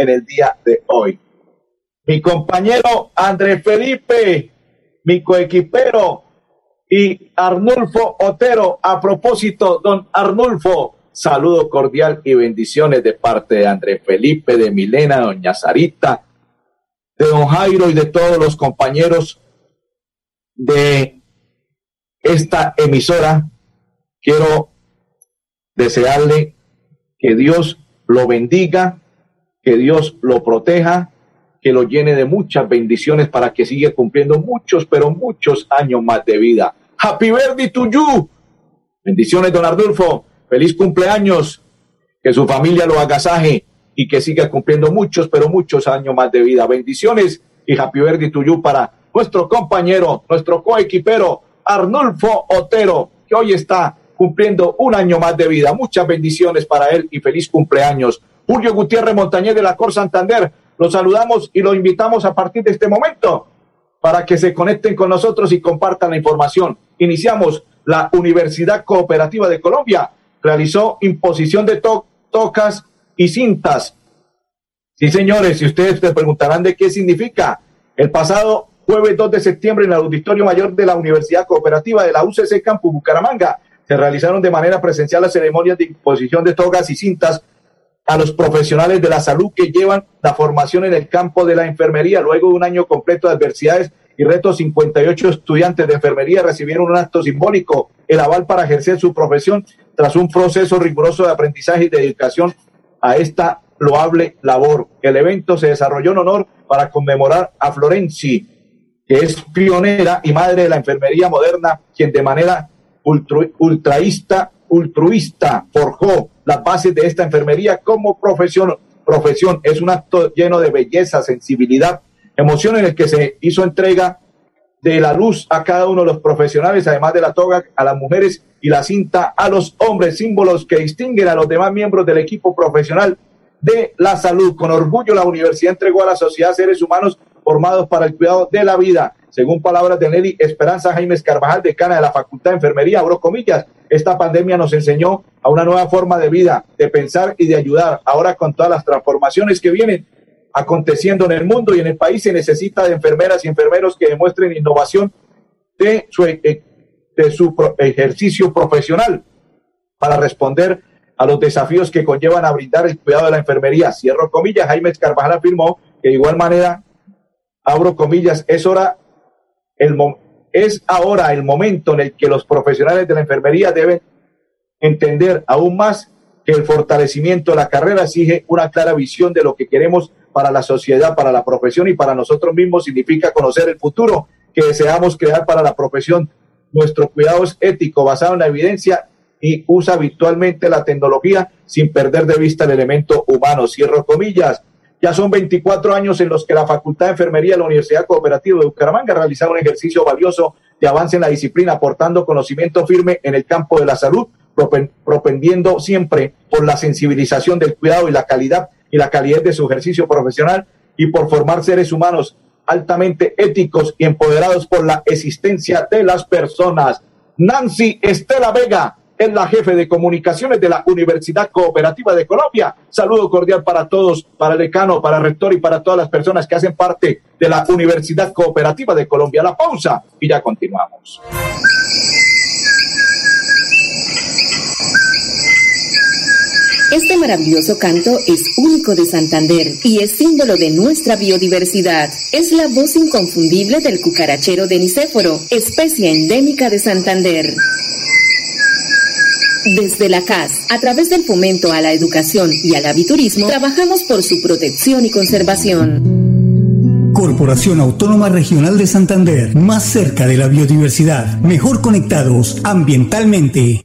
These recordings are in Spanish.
en el día de hoy mi compañero André Felipe, mi coequipero y Arnulfo Otero. A propósito, don Arnulfo, saludo cordial y bendiciones de parte de André Felipe, de Milena, doña Sarita, de don Jairo y de todos los compañeros de esta emisora. Quiero desearle que Dios lo bendiga, que Dios lo proteja que lo llene de muchas bendiciones para que siga cumpliendo muchos, pero muchos años más de vida. Happy birthday to you. Bendiciones, don Ardulfo. Feliz cumpleaños. Que su familia lo agasaje y que siga cumpliendo muchos, pero muchos años más de vida. Bendiciones y happy birthday to you para nuestro compañero, nuestro coequipero, Arnulfo Otero, que hoy está cumpliendo un año más de vida. Muchas bendiciones para él y feliz cumpleaños. Julio Gutiérrez Montañez de la Cor Santander, los saludamos y los invitamos a partir de este momento para que se conecten con nosotros y compartan la información. Iniciamos la Universidad Cooperativa de Colombia. Realizó imposición de tocas y cintas. Sí, señores, y ustedes se preguntarán de qué significa. El pasado jueves 2 de septiembre en el Auditorio Mayor de la Universidad Cooperativa de la UCC Campus Bucaramanga se realizaron de manera presencial las ceremonias de imposición de togas y cintas a los profesionales de la salud que llevan la formación en el campo de la enfermería. Luego de un año completo de adversidades y retos, 58 estudiantes de enfermería recibieron un acto simbólico, el aval para ejercer su profesión tras un proceso riguroso de aprendizaje y dedicación a esta loable labor. El evento se desarrolló en honor para conmemorar a Florenci, que es pionera y madre de la enfermería moderna, quien de manera ultraísta, altruista forjó las bases de esta enfermería como profesión. Profesión es un acto lleno de belleza, sensibilidad, emoción en el que se hizo entrega de la luz a cada uno de los profesionales, además de la toga a las mujeres y la cinta a los hombres, símbolos que distinguen a los demás miembros del equipo profesional de la salud. Con orgullo la universidad entregó a la sociedad seres humanos formados para el cuidado de la vida. Según palabras de Nelly Esperanza Jaime Carvajal, decana de la Facultad de Enfermería, abro comillas, esta pandemia nos enseñó a una nueva forma de vida, de pensar y de ayudar. Ahora con todas las transformaciones que vienen aconteciendo en el mundo y en el país, se necesita de enfermeras y enfermeros que demuestren innovación de su, eh, su ejercicio profesional para responder a los desafíos que conllevan a brindar el cuidado de la enfermería. Cierro comillas, Jaime Carvajal afirmó que de igual manera, abro comillas, es hora, el, es ahora el momento en el que los profesionales de la enfermería deben entender aún más que el fortalecimiento de la carrera exige una clara visión de lo que queremos para la sociedad, para la profesión y para nosotros mismos. Significa conocer el futuro que deseamos crear para la profesión. Nuestro cuidado es ético, basado en la evidencia y usa habitualmente la tecnología sin perder de vista el elemento humano. Cierro comillas. Ya son 24 años en los que la Facultad de Enfermería de la Universidad Cooperativa de Bucaramanga realizado un ejercicio valioso de avance en la disciplina, aportando conocimiento firme en el campo de la salud, propendiendo siempre por la sensibilización del cuidado y la calidad y la calidad de su ejercicio profesional y por formar seres humanos altamente éticos y empoderados por la existencia de las personas. Nancy Estela Vega, es la jefe de comunicaciones de la Universidad Cooperativa de Colombia. Saludo cordial para todos, para el decano, para el rector y para todas las personas que hacen parte de la Universidad Cooperativa de Colombia. La pausa y ya continuamos. Este maravilloso canto es único de Santander y es símbolo de nuestra biodiversidad. Es la voz inconfundible del cucarachero de Nicéforo, especie endémica de Santander. Desde la CAS, a través del fomento a la educación y al aviturismo, trabajamos por su protección y conservación. Corporación Autónoma Regional de Santander, más cerca de la biodiversidad, mejor conectados ambientalmente.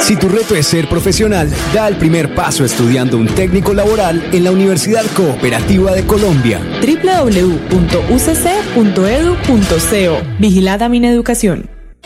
Si tu reto es ser profesional, da el primer paso estudiando un técnico laboral en la Universidad Cooperativa de Colombia. www.ucc.edu.co Vigilada mi educación.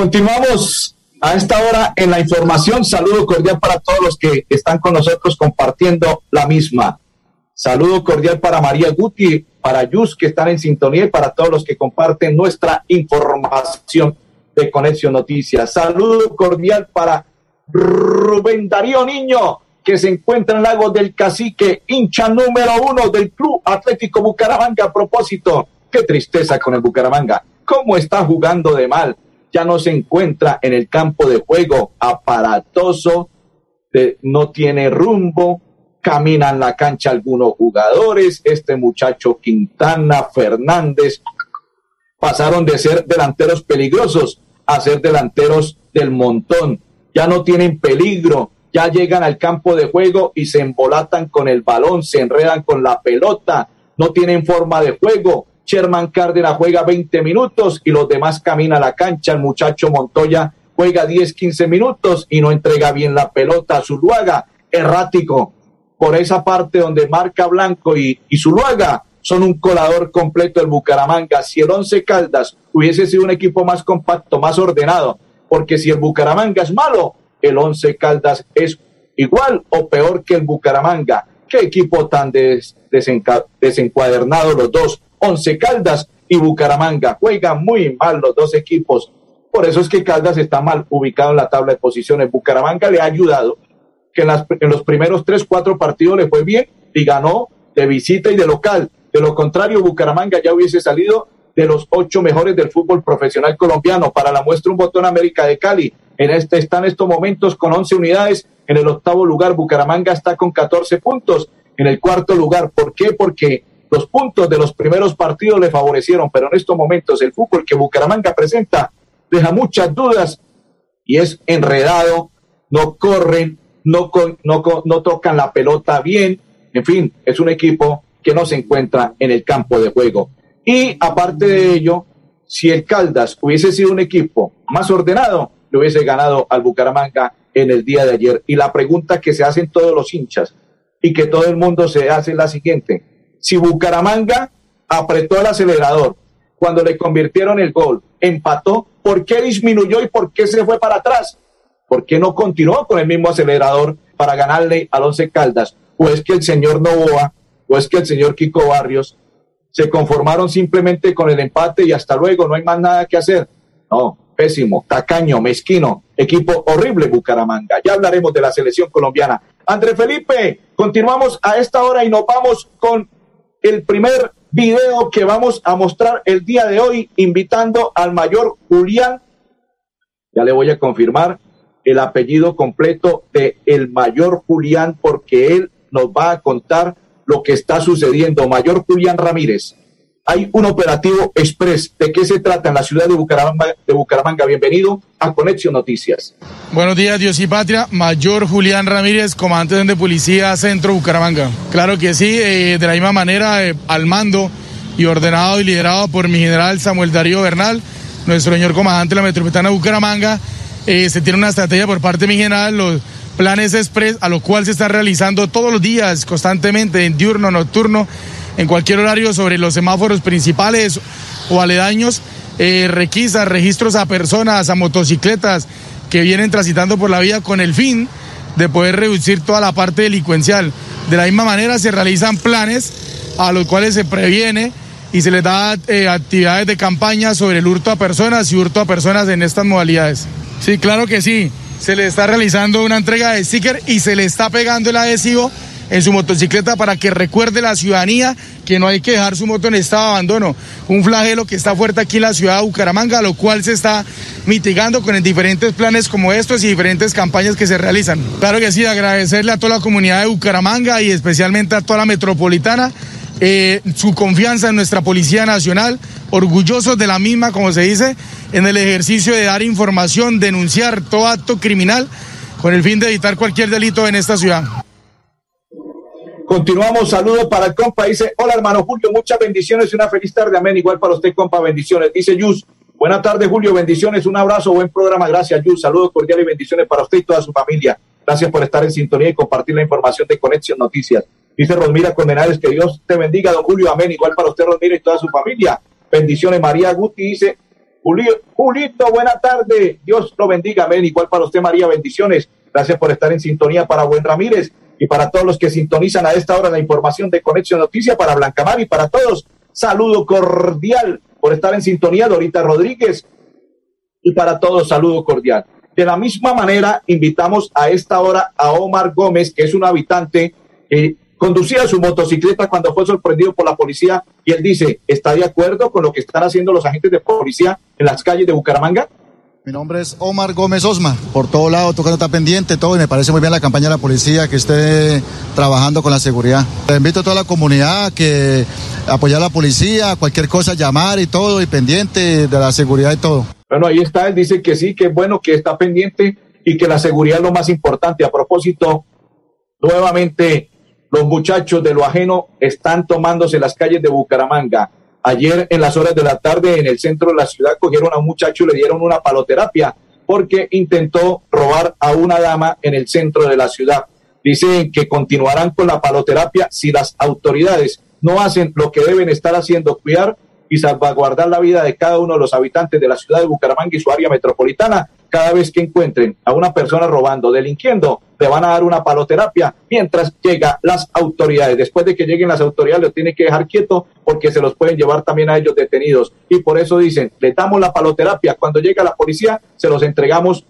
Continuamos a esta hora en la información. Saludo cordial para todos los que están con nosotros compartiendo la misma. Saludo cordial para María Guti, para Yus que están en sintonía y para todos los que comparten nuestra información de Conexión Noticias. Saludo cordial para Rubén Darío Niño, que se encuentra en Lago del Cacique, hincha número uno del Club Atlético Bucaramanga. A propósito, qué tristeza con el Bucaramanga. ¿Cómo está jugando de mal? Ya no se encuentra en el campo de juego, aparatoso, de, no tiene rumbo, caminan la cancha algunos jugadores, este muchacho Quintana, Fernández, pasaron de ser delanteros peligrosos a ser delanteros del montón ya no tienen peligro, ya llegan al campo de juego y se embolatan con el balón, se enredan con la pelota, no tienen forma de juego. Sherman Cárdenas juega 20 minutos y los demás caminan a la cancha. El muchacho Montoya juega 10, 15 minutos y no entrega bien la pelota a Zuluaga, errático. Por esa parte donde marca Blanco y, Zuluaga son un colador completo del Bucaramanga. Si el Once Caldas hubiese sido un equipo más compacto, más ordenado, porque si el Bucaramanga es malo, el Once Caldas es igual o peor que el Bucaramanga. Qué equipo tan des, desencuadernado los dos, Once Caldas y Bucaramanga. Juegan muy mal los dos equipos. Por eso es que Caldas está mal ubicado en la tabla de posiciones. Bucaramanga le ha ayudado que en, en los primeros tres, cuatro partidos le fue bien y ganó de visita y de local. De lo contrario, Bucaramanga ya hubiese salido de los ocho mejores del fútbol profesional colombiano. Para la muestra, un botón América de Cali. En este está en estos momentos con 11 unidades. En el octavo lugar, Bucaramanga está con 14 puntos. En el cuarto lugar, ¿por qué? Porque los puntos de los primeros partidos le favorecieron, pero en estos momentos el fútbol que Bucaramanga presenta deja muchas dudas y es enredado, no corren, no, no, no tocan la pelota bien, en fin, es un equipo que no se encuentra en el campo de juego. Y aparte de ello, si el Caldas hubiese sido un equipo más ordenado, le hubiese ganado al Bucaramanga en el día de ayer. Y la pregunta que se hacen todos los hinchas y que todo el mundo se hace es la siguiente. Si Bucaramanga apretó el acelerador cuando le convirtieron el gol, empató, ¿por qué disminuyó y por qué se fue para atrás? ¿Por qué no continuó con el mismo acelerador para ganarle al Once Caldas? ¿O es que el señor Novoa, o es que el señor Kiko Barrios se conformaron simplemente con el empate y hasta luego, no hay más nada que hacer. No, pésimo, tacaño, mezquino, equipo horrible Bucaramanga. Ya hablaremos de la selección colombiana. André Felipe, continuamos a esta hora y nos vamos con el primer video que vamos a mostrar el día de hoy, invitando al mayor Julián. Ya le voy a confirmar el apellido completo de el mayor Julián porque él nos va a contar lo que está sucediendo. Mayor Julián Ramírez, hay un operativo express. ¿De qué se trata en la ciudad de Bucaramanga? Bienvenido a Conexión Noticias. Buenos días, Dios y Patria. Mayor Julián Ramírez, comandante de Policía Centro Bucaramanga. Claro que sí, eh, de la misma manera, eh, al mando y ordenado y liderado por mi general Samuel Darío Bernal, nuestro señor comandante de la Metropolitana de Bucaramanga. Eh, se tiene una estrategia por parte de mi general, planes express a lo cual se está realizando todos los días, constantemente, en diurno, nocturno, en cualquier horario sobre los semáforos principales o aledaños, eh, requisas, registros a personas, a motocicletas que vienen transitando por la vía con el fin de poder reducir toda la parte delincuencial. De la misma manera se realizan planes a los cuales se previene y se les da eh, actividades de campaña sobre el hurto a personas y hurto a personas en estas modalidades. Sí, claro que sí se le está realizando una entrega de sticker y se le está pegando el adhesivo en su motocicleta para que recuerde la ciudadanía que no hay que dejar su moto en estado de abandono. Un flagelo que está fuerte aquí en la ciudad de Bucaramanga, lo cual se está mitigando con diferentes planes como estos y diferentes campañas que se realizan. Claro que sí, agradecerle a toda la comunidad de Bucaramanga y especialmente a toda la metropolitana eh, su confianza en nuestra Policía Nacional, orgullosos de la misma, como se dice, en el ejercicio de dar información, denunciar todo acto criminal con el fin de evitar cualquier delito en esta ciudad. Continuamos, saludos para el compa. Dice, hola hermano Julio, muchas bendiciones y una feliz tarde. Amén. Igual para usted, compa, bendiciones. Dice Yus, buenas tardes Julio, bendiciones, un abrazo, buen programa. Gracias Yus, saludos cordiales y bendiciones para usted y toda su familia. Gracias por estar en sintonía y compartir la información de Conexión Noticias. Dice Rosmira Condenales, que Dios te bendiga, don Julio, amén. Igual para usted, Rosmira, y toda su familia. Bendiciones, María Guti dice, Julio, Julito, buena tarde. Dios lo bendiga, amén. Igual para usted, María, bendiciones. Gracias por estar en sintonía para Buen Ramírez y para todos los que sintonizan a esta hora la información de Conexión Noticia para Blancamar y para todos. Saludo cordial por estar en sintonía, Dorita Rodríguez. Y para todos, saludo cordial. De la misma manera, invitamos a esta hora a Omar Gómez, que es un habitante eh, conducía su motocicleta cuando fue sorprendido por la policía y él dice, ¿está de acuerdo con lo que están haciendo los agentes de policía en las calles de Bucaramanga? Mi nombre es Omar Gómez Osma, por todo lado tocando está pendiente, todo, y me parece muy bien la campaña de la policía que esté trabajando con la seguridad. Le invito a toda la comunidad a que apoyar a la policía, cualquier cosa, llamar y todo, y pendiente de la seguridad y todo. Bueno, ahí está, él dice que sí, que es bueno, que está pendiente y que la seguridad es lo más importante. A propósito, nuevamente los muchachos de lo ajeno están tomándose las calles de Bucaramanga. Ayer en las horas de la tarde en el centro de la ciudad cogieron a un muchacho y le dieron una paloterapia porque intentó robar a una dama en el centro de la ciudad. Dicen que continuarán con la paloterapia si las autoridades no hacen lo que deben estar haciendo, cuidar y salvaguardar la vida de cada uno de los habitantes de la ciudad de Bucaramanga y su área metropolitana. Cada vez que encuentren a una persona robando, delinquiendo, le van a dar una paloterapia mientras llega las autoridades. Después de que lleguen las autoridades, lo tienen que dejar quieto porque se los pueden llevar también a ellos detenidos. Y por eso dicen, le damos la paloterapia. Cuando llega la policía, se los entregamos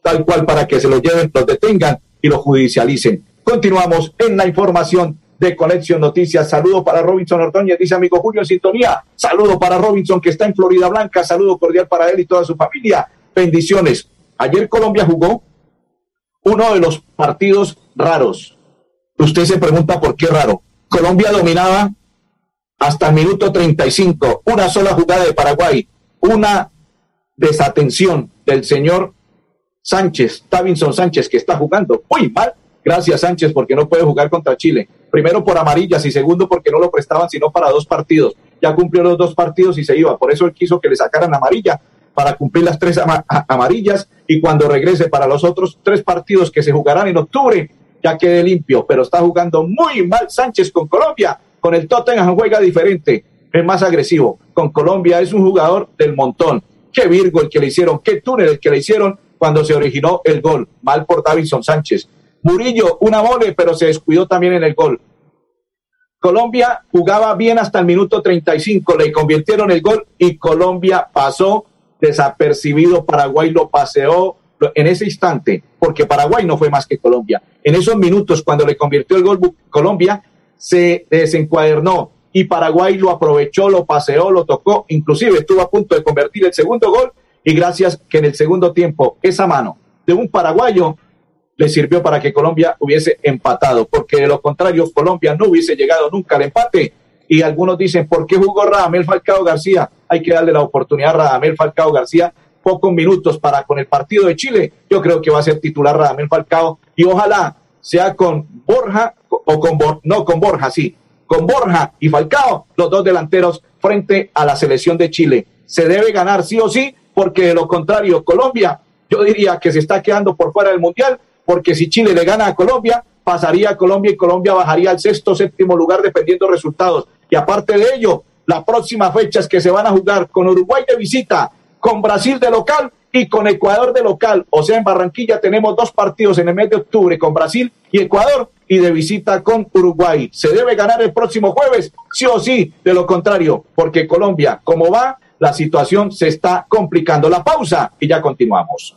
tal cual para que se los lleven, los detengan y los judicialicen. Continuamos en la información de Conexión Noticias. Saludo para Robinson Ordóñez, dice amigo Julio en sintonía. Saludo para Robinson que está en Florida Blanca. Saludo cordial para él y toda su familia. Bendiciones. Ayer Colombia jugó uno de los partidos raros. Usted se pregunta por qué raro. Colombia dominaba hasta el minuto 35, una sola jugada de Paraguay, una desatención del señor Sánchez, Tavinson Sánchez, que está jugando muy mal. Gracias Sánchez, porque no puede jugar contra Chile. Primero por amarillas y segundo porque no lo prestaban sino para dos partidos. Ya cumplió los dos partidos y se iba. Por eso él quiso que le sacaran amarilla para cumplir las tres amarillas y cuando regrese para los otros tres partidos que se jugarán en octubre ya quede limpio. Pero está jugando muy mal Sánchez con Colombia. Con el Tottenham juega diferente, es más agresivo. Con Colombia es un jugador del montón. Qué Virgo el que le hicieron, qué túnel el que le hicieron cuando se originó el gol. Mal por Davidson Sánchez. Murillo, una mole, pero se descuidó también en el gol. Colombia jugaba bien hasta el minuto 35, le convirtieron el gol y Colombia pasó desapercibido. Paraguay lo paseó en ese instante, porque Paraguay no fue más que Colombia. En esos minutos, cuando le convirtió el gol Colombia, se desencuadernó y Paraguay lo aprovechó, lo paseó, lo tocó, inclusive estuvo a punto de convertir el segundo gol y gracias que en el segundo tiempo esa mano de un paraguayo le sirvió para que Colombia hubiese empatado, porque de lo contrario Colombia no hubiese llegado nunca al empate. Y algunos dicen, ¿por qué jugó Radamel Falcao García? Hay que darle la oportunidad a Radamel Falcao García pocos minutos para con el partido de Chile. Yo creo que va a ser titular Radamel Falcao y ojalá sea con Borja o con no con Borja, sí, con Borja y Falcao, los dos delanteros frente a la selección de Chile. Se debe ganar sí o sí, porque de lo contrario Colombia, yo diría que se está quedando por fuera del mundial, porque si Chile le gana a Colombia, pasaría a Colombia y Colombia bajaría al sexto séptimo lugar dependiendo de resultados. Y aparte de ello, las próximas fechas que se van a jugar con Uruguay de visita, con Brasil de local y con Ecuador de local. O sea, en Barranquilla tenemos dos partidos en el mes de octubre con Brasil y Ecuador y de visita con Uruguay. Se debe ganar el próximo jueves, sí o sí, de lo contrario, porque Colombia, como va, la situación se está complicando. La pausa y ya continuamos.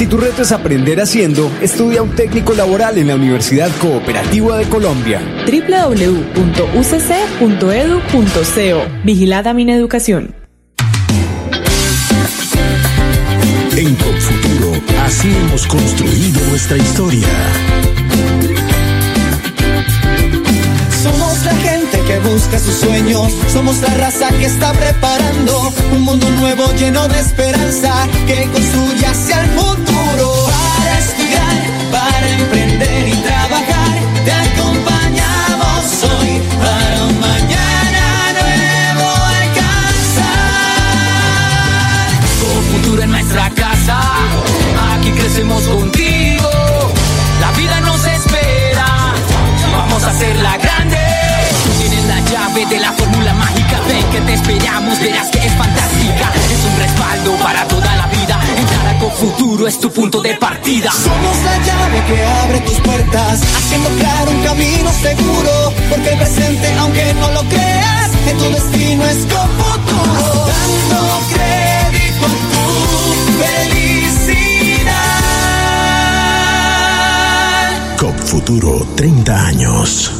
Si tu reto es aprender haciendo, estudia un técnico laboral en la Universidad Cooperativa de Colombia. www.ucc.edu.co Vigilada Mineducación. En Futuro, así hemos construido nuestra historia. Somos la gente que busca sus sueños, somos la raza que está preparando un mundo nuevo lleno de esperanza que construye hacia el futuro tu punto de partida. Somos la llave que abre tus puertas, haciendo claro un camino seguro. Porque el presente, aunque no lo creas, en tu destino es con futuro. Dando crédito a tu felicidad. COP Futuro 30 años.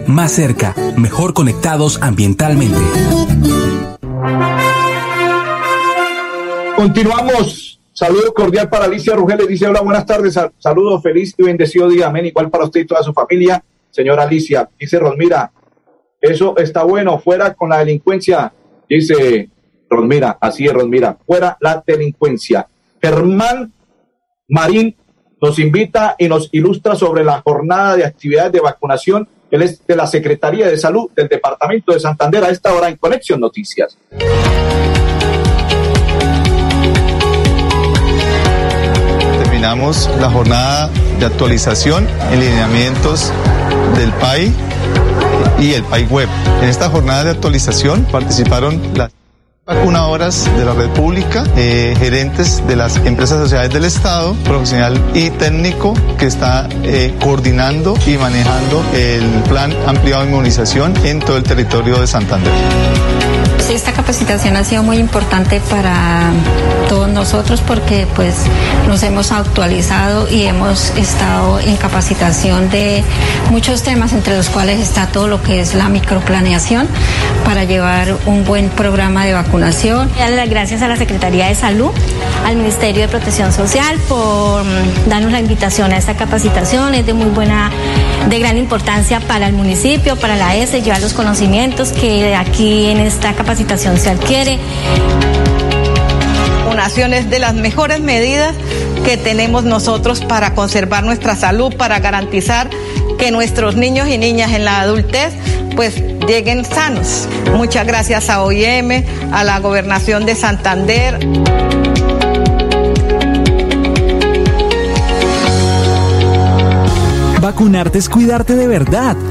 Más cerca, mejor conectados ambientalmente. Continuamos. Saludo cordial para Alicia Rugel. Dice, hola, buenas tardes. Saludo feliz y bendecido día. Amén. Igual para usted y toda su familia. Señora Alicia. Dice Rosmira, eso está bueno. Fuera con la delincuencia. Dice Rosmira. Así es, Rosmira. Fuera la delincuencia. Germán Marín nos invita y nos ilustra sobre la jornada de actividades de vacunación. Él es de la Secretaría de Salud del Departamento de Santander a esta hora en Conexión Noticias. terminamos la jornada de actualización en lineamientos del PAI y el PAI Web. En esta jornada de actualización participaron las vacunadoras de la red pública, eh, gerentes de las empresas sociales del Estado, profesional y técnico que está eh, coordinando y manejando el plan ampliado de inmunización en todo el territorio de Santander. Esta capacitación ha sido muy importante para todos nosotros porque pues nos hemos actualizado y hemos estado en capacitación de muchos temas entre los cuales está todo lo que es la microplaneación para llevar un buen programa de vacunación. Gracias a la Secretaría de Salud, al Ministerio de Protección Social por mm, darnos la invitación a esta capacitación. Es de muy buena, de gran importancia para el municipio, para la ESE, llevar los conocimientos que aquí en esta capacitación se adquiere. Vacunación es de las mejores medidas que tenemos nosotros para conservar nuestra salud, para garantizar que nuestros niños y niñas en la adultez pues lleguen sanos. Muchas gracias a OIM, a la Gobernación de Santander. Vacunarte es cuidarte de verdad.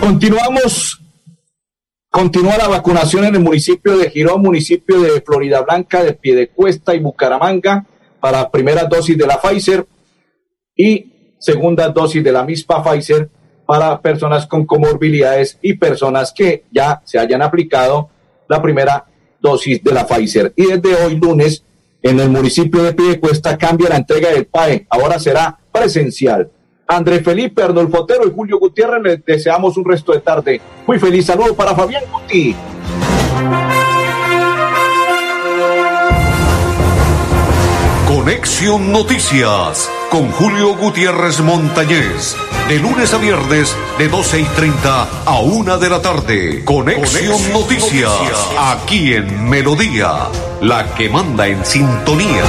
Continuamos. Continúa la vacunación en el municipio de Girón, municipio de Florida Blanca, de Piedecuesta y Bucaramanga para primera dosis de la Pfizer y segunda dosis de la misma Pfizer para personas con comorbilidades y personas que ya se hayan aplicado la primera dosis de la Pfizer. Y desde hoy lunes en el municipio de Piedecuesta cambia la entrega del PAE. Ahora será presencial. André Felipe, Arnolfo Otero y Julio Gutiérrez, les deseamos un resto de tarde. Muy feliz saludo para Fabián Guti. Conexión Noticias con Julio Gutiérrez Montañez. De lunes a viernes, de 12 y 30 a 1 de la tarde. Conexión, Conexión Noticias, Noticias, aquí en Melodía, la que manda en sintonía.